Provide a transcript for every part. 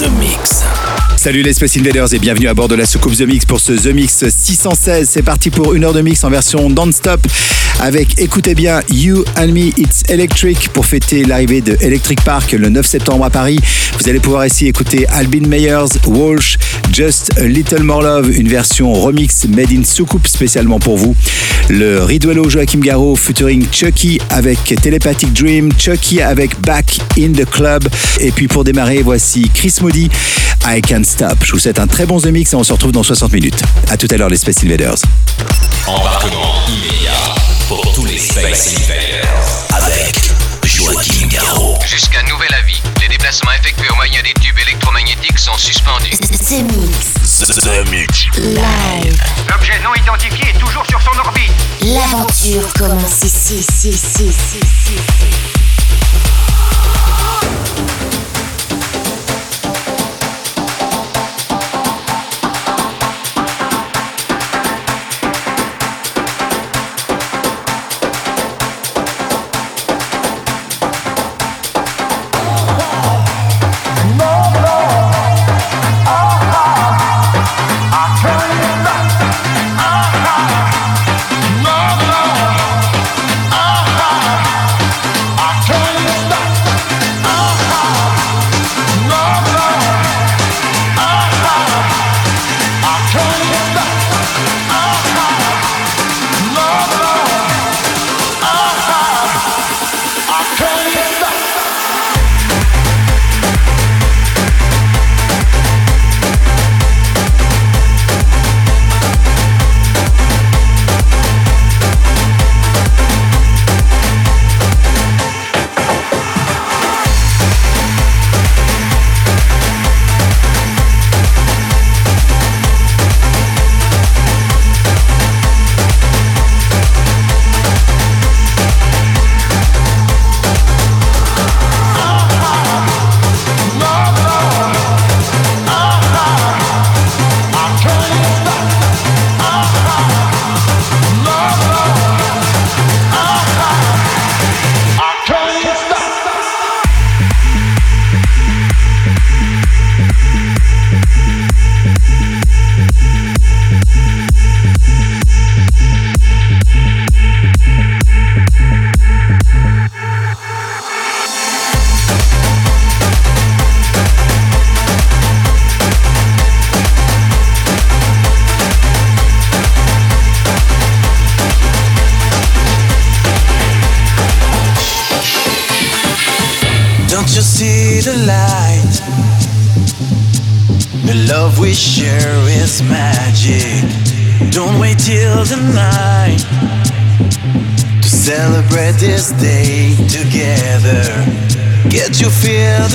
The Mix. Salut les Space Invaders et bienvenue à bord de la soucoupe The Mix pour ce The Mix 616. C'est parti pour une heure de mix en version non-stop avec, écoutez bien, You and Me It's Electric pour fêter l'arrivée de Electric Park le 9 septembre à Paris. Vous allez pouvoir ici écouter Albin Meyers, Walsh, Just a Little More Love, une version remix made in soucoupe spécialement pour vous. Le Riduello Joachim Garraud featuring Chucky avec Telepathic Dream, Chucky avec Back in the Club. Et puis pour démarrer, voici Chris Moody, I Can't Stop. Je vous souhaite un très bon The Mix et on se retrouve dans 60 minutes. À tout à l'heure les Space Invaders. Embarquement immédiat pour tous les Space Invaders. Avec Joachim Garraud. Jusqu'à nouvel avis, les déplacements effectués au moyen des tubes électromagnétiques sont suspendus. The Mix. The Mix. Live. L'objet non identifié est toujours sur son orbite. L'aventure commence ici, ici, ici, ici, ici.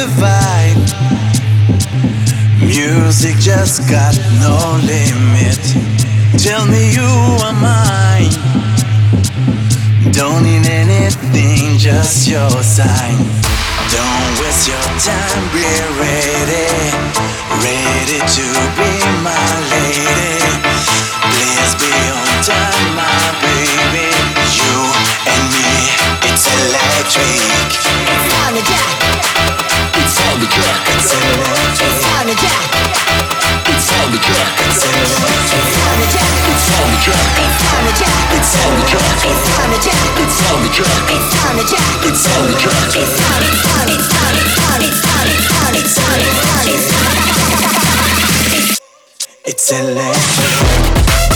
Vibe. Music just got no limit. Tell me you are mine. Don't need anything, just your sign. Don't waste your time, be ready, ready to be my lady. Please be on time, my baby. You and me, it's electric. It's on the jack. Jack. It's on the track, it's electric. It's on the jack. It's on the track, It's on the jack. it's on the track, It's on the jack. it's on the track, It's on the jack. it's. It's electric.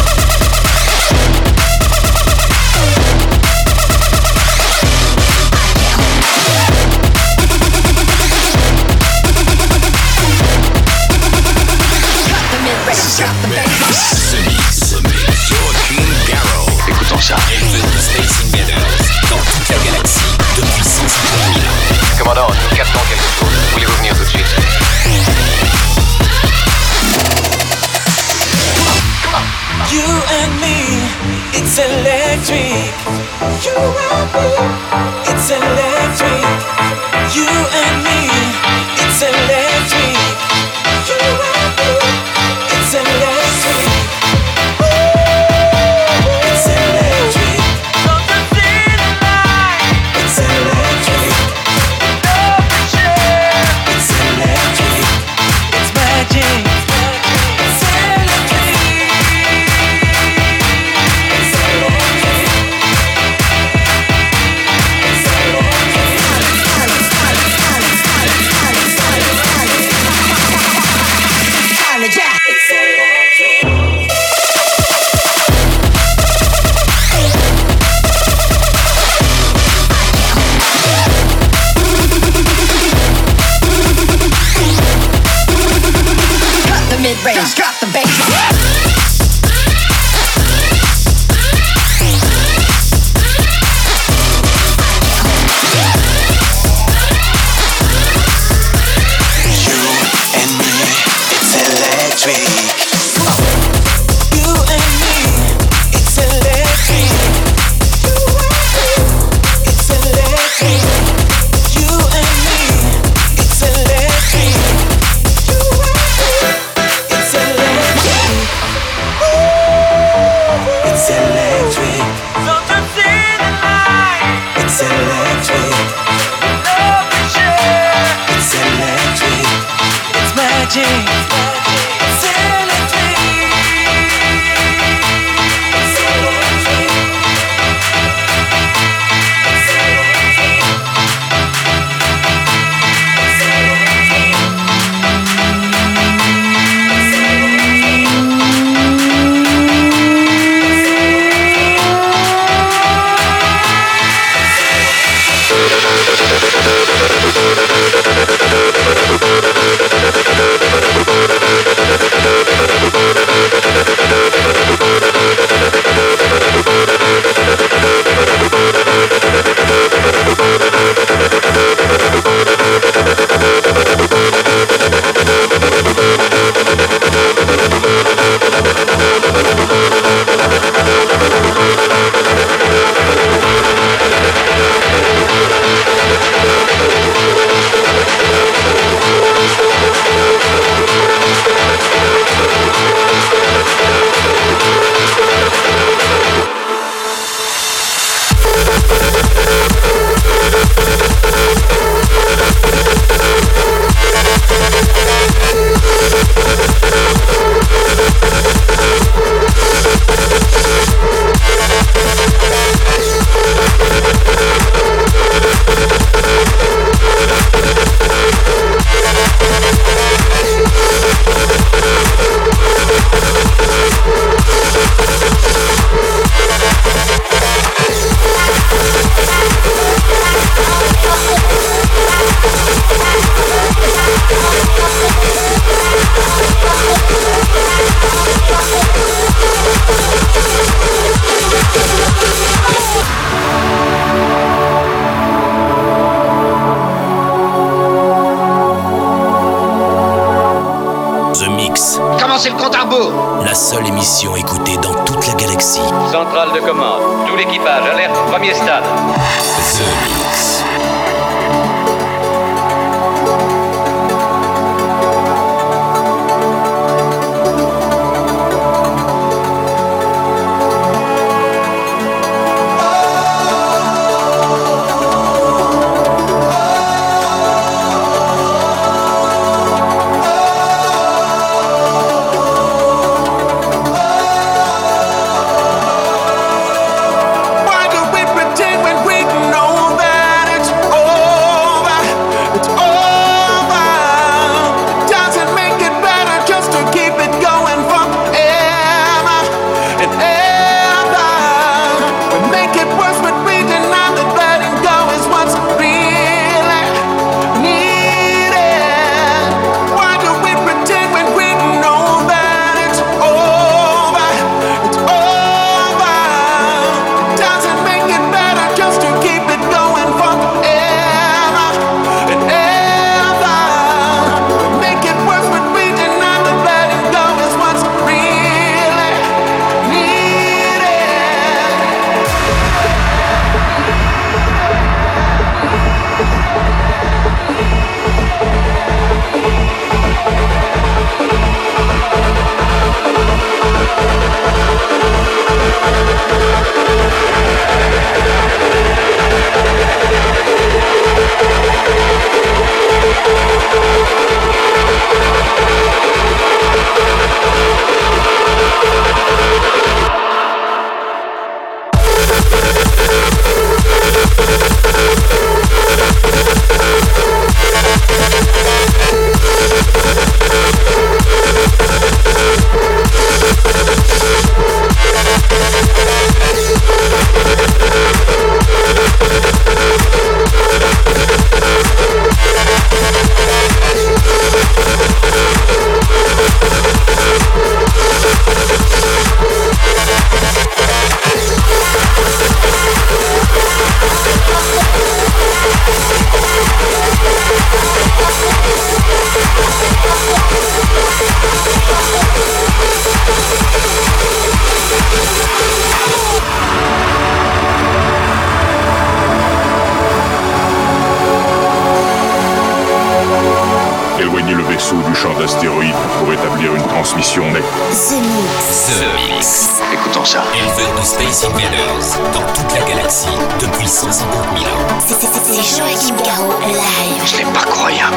d'astéroïdes pour établir une transmission nette. The Mix. The Mix. Écoutons ça. Éleveur de Space Invaders dans toute la galaxie depuis 150 000 ans. C'est Joachim Garraud live. Je C'est pas croyable.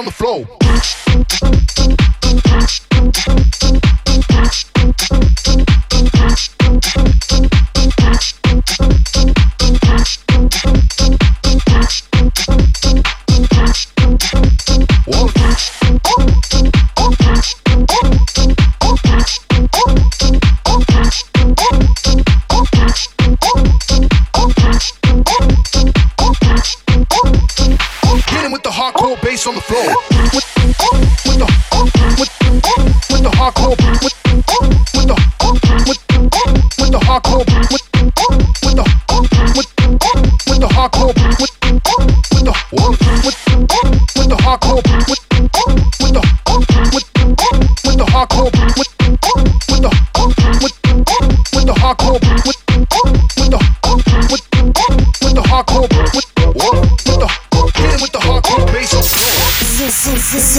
on the floor. bass on the floor. With the with the hardcore with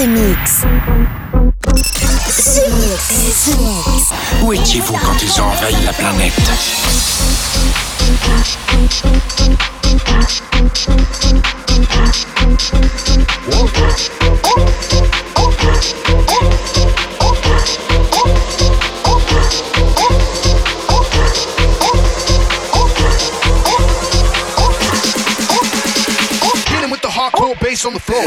The Mix. The Mix. The Mix. Où étiez-vous quand ils ont envahi la planète with the hardcore bass on the floor.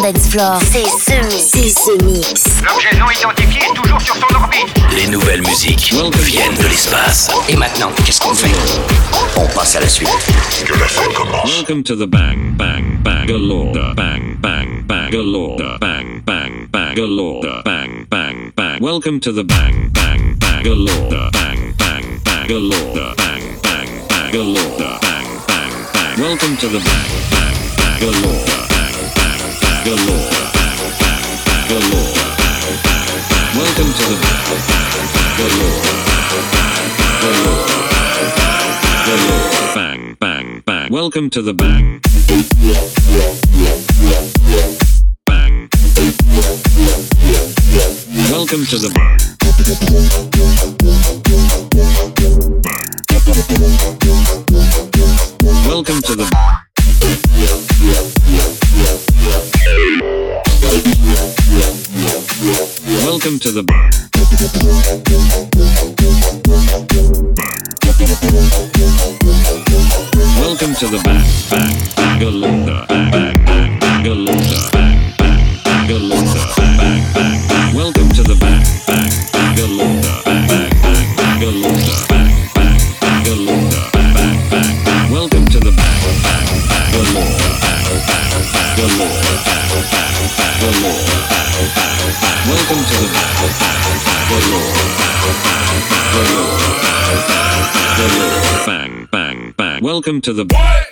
dance floor. C'est ce mix. C'est ce mix. L'objet non identifié est toujours sur son orbite. Les nouvelles musiques viennent de l'espace. Et maintenant, qu'est-ce qu'on fait? On passe à la suite. Que la fête commence. Welcome to the bang bang Bangalore. Bang bang Bangalore. Bang bang Bangalore. Bang bang bang. Welcome to the bang bang Bangalore. Bang bang Bangalore. Bang bang Bangalore. Bang bang bang. Welcome to the bang bang Bangalore. Bangalore bangalore bang bang bang welcome to the bang. Bang welcome to the bang. Welcome to the Welcome to the bar. Welcome to the back, back, Bangalore, back, back. Welcome to the bang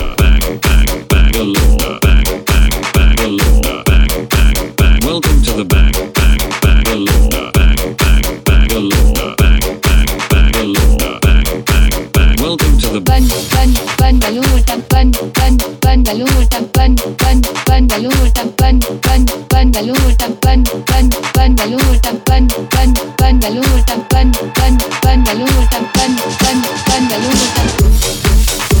Bangalore, Bangalore, Bangalore, tam, Bangalore, Bangalore, Bangalore, Bangalore, Bangalore, Bangalore, Bangalore, Bangalore, Bangalore, tam, Bangalore, Bangalore, Bangalore, Bangalore, Bangalore, Bangalore, Bangalore, Bangalore, Bangalore, tam, Bangalore, Bangalore, Bangalore, Bangalore, Bangalore, Bangalore, Bangalore, Bangalore, Bangalore, tam.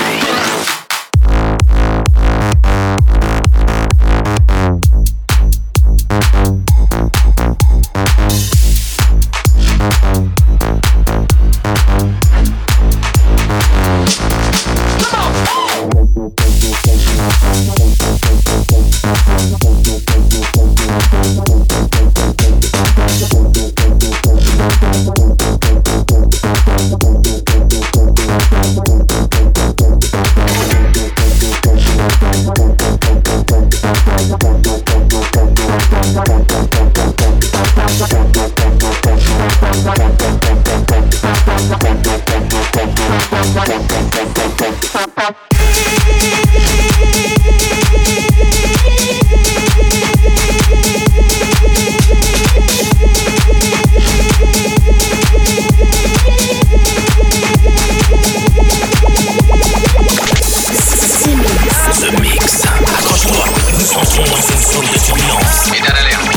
de surveillance.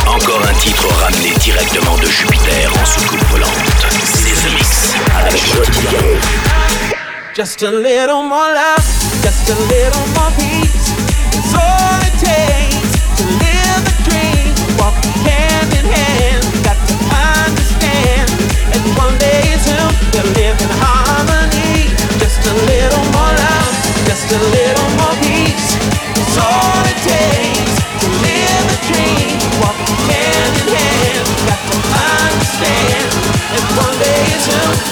Encore un titre ramené directement de Jupiter en soucoupe volante. C'est The Mix avec Just a little more love, just a little more peace. It's all it takes to live the dream. Walk hand in hand, got to understand. And one day it's him, they'll live in harmony. Just a little more love, just a little more peace. It's all it takes.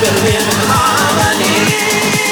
Believe in harmony.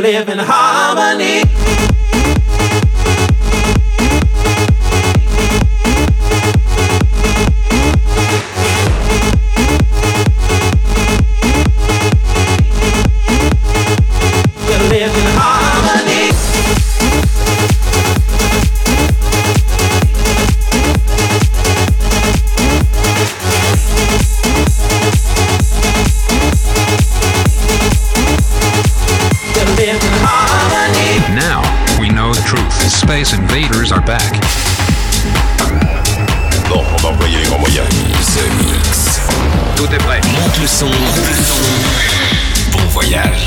living high. Tout est prêt. Monte le son. Bon voyage.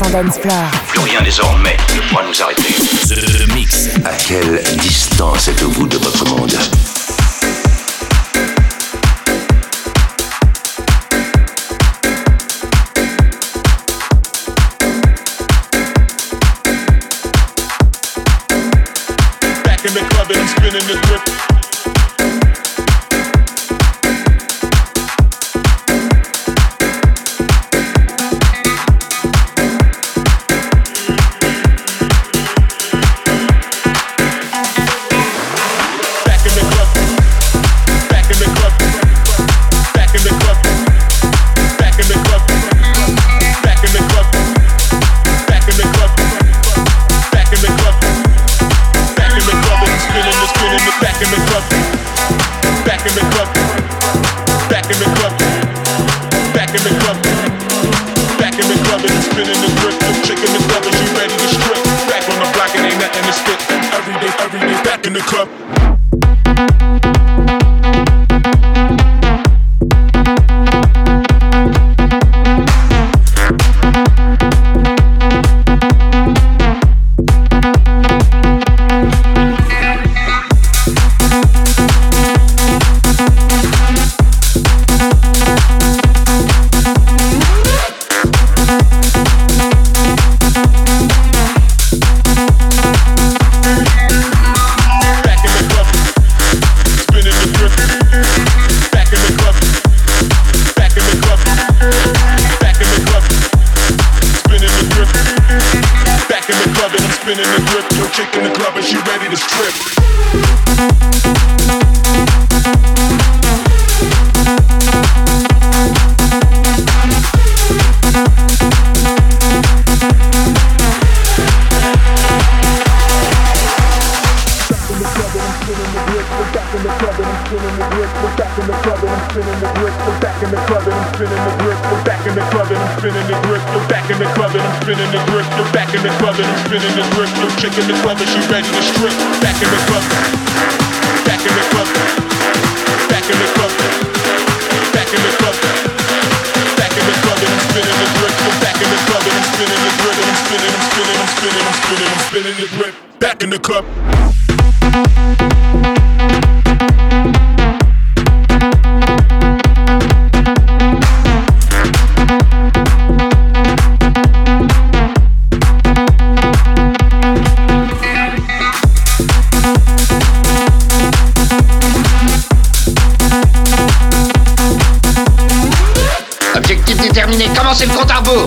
100% Dance Plus rien désormais. club. Objectif déterminé, commencez le compte à rebours?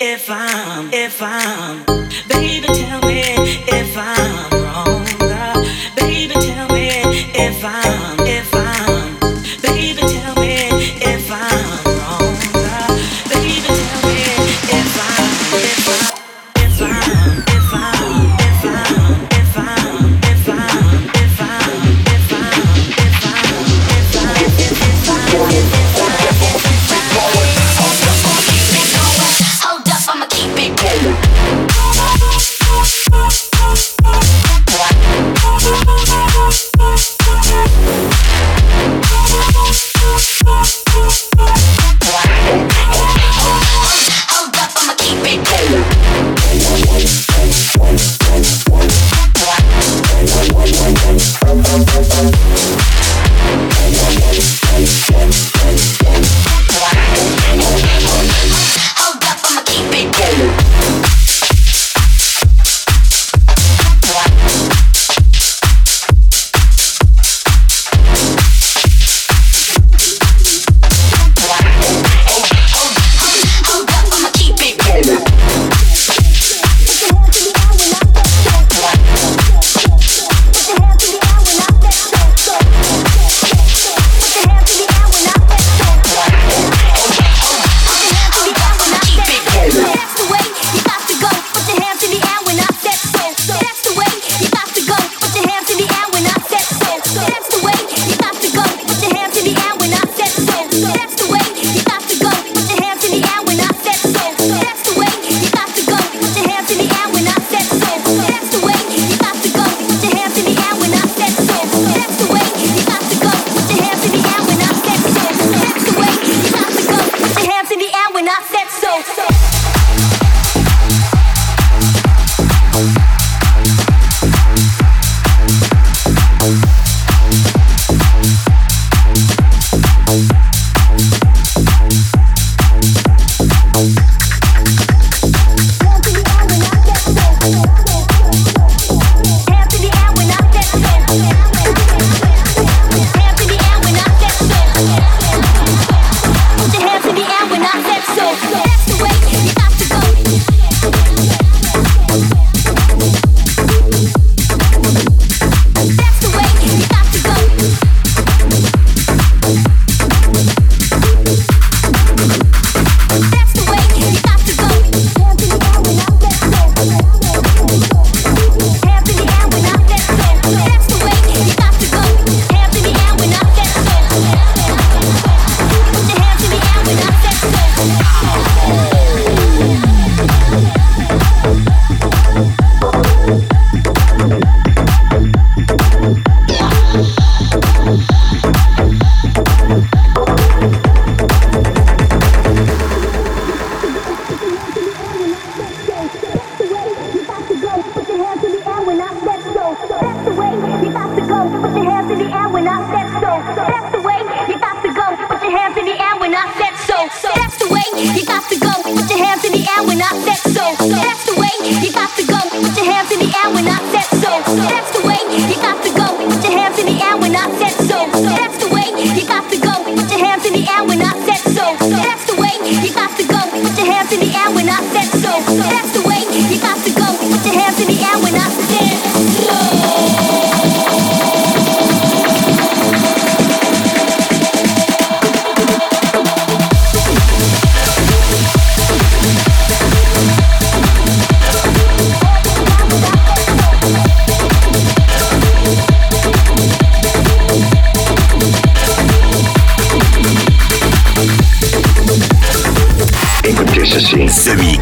if I'm, if I'm. Baby, tell me if I'm That's so, that's the way you got to go. Put your hands in the air when I say.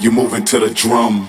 you moving to the drum.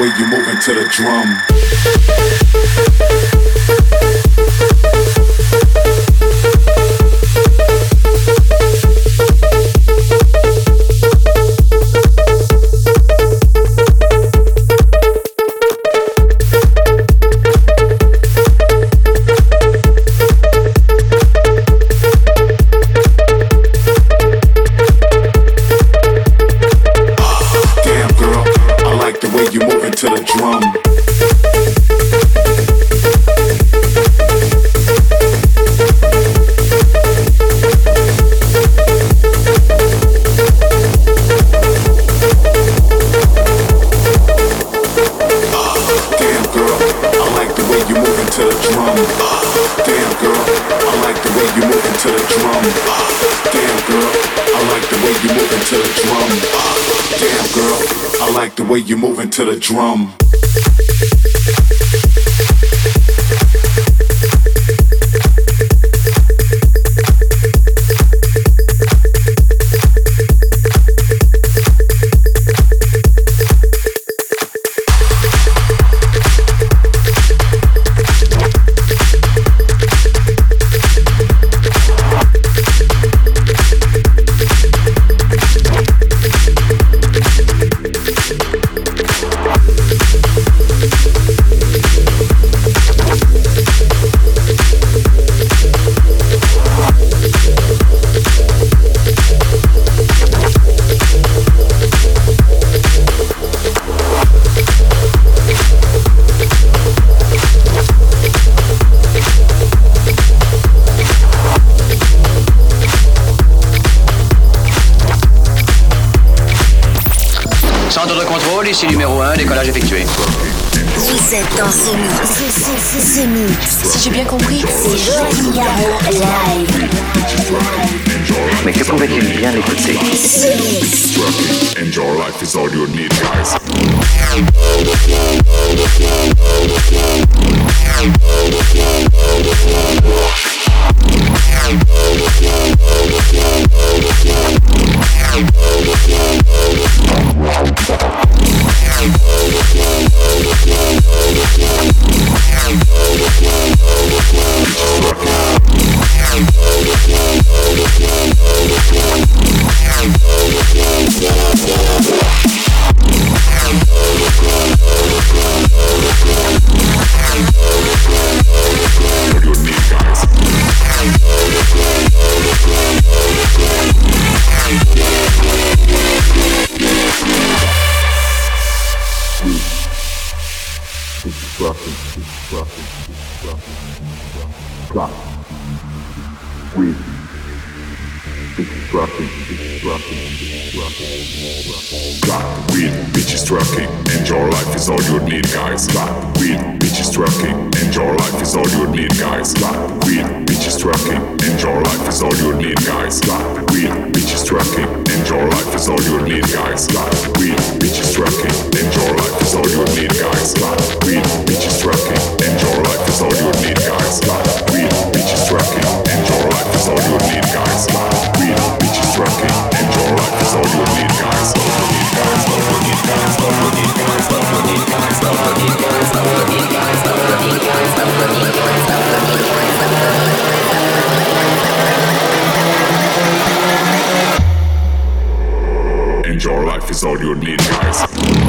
way you moving to the drum. way you're moving to the drum. Si j'ai bien compris, all you need, guys weed, bitches trucking, and your life is all you need, guys. Like weed, bitches trucking, and your life is all you need, guys. Like weed, bitches trucking, and your life is all you need, guys. Like stuff is all you need, guys.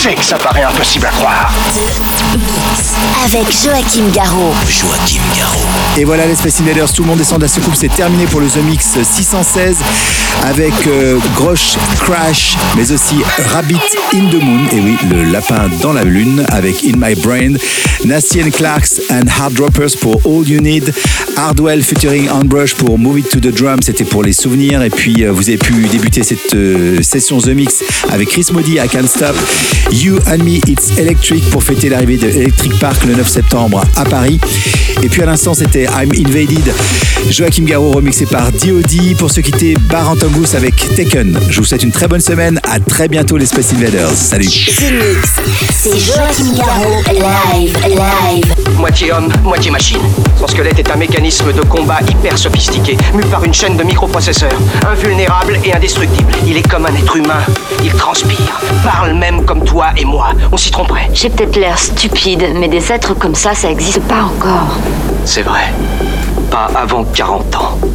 Sais que ça paraît impossible à croire. Avec Joachim Garraud. Joachim Garraud. Et voilà les Space Invaders, tout le monde descend de la soucoupe, c'est terminé pour le The Mix 616 avec euh, Grosh Crash, mais aussi Rabbit in the Moon, et oui, le lapin dans la lune avec In My Brain, Nasty Clarks and Hard Droppers pour All You Need, Hardwell featuring Unbrush pour Move It to the Drum, c'était pour les souvenirs, et puis euh, vous avez pu débuter cette euh, session The Mix avec Chris Modi à Can't Stop, You and Me It's Electric pour fêter l'arrivée de Electric Park le 9 septembre à Paris, et puis à l'instant c'était I'm Invaded, Joachim Garraud remixé par D.O.D. pour se quitter Barantangus avec Taken. Je vous souhaite une très bonne semaine, à très bientôt les Space Invaders. Salut. C'est Joachim Garraud. Live, live. Moitié homme, moitié machine. Son squelette est un mécanisme de combat hyper sophistiqué, mu par une chaîne de microprocesseurs, invulnérable et indestructible. Il est comme un être humain. Il transpire, parle même comme toi et moi. On s'y tromperait. J'ai peut-être l'air stupide, mais des êtres comme ça, ça existe pas encore. C'est vrai. Pas avant 40 ans.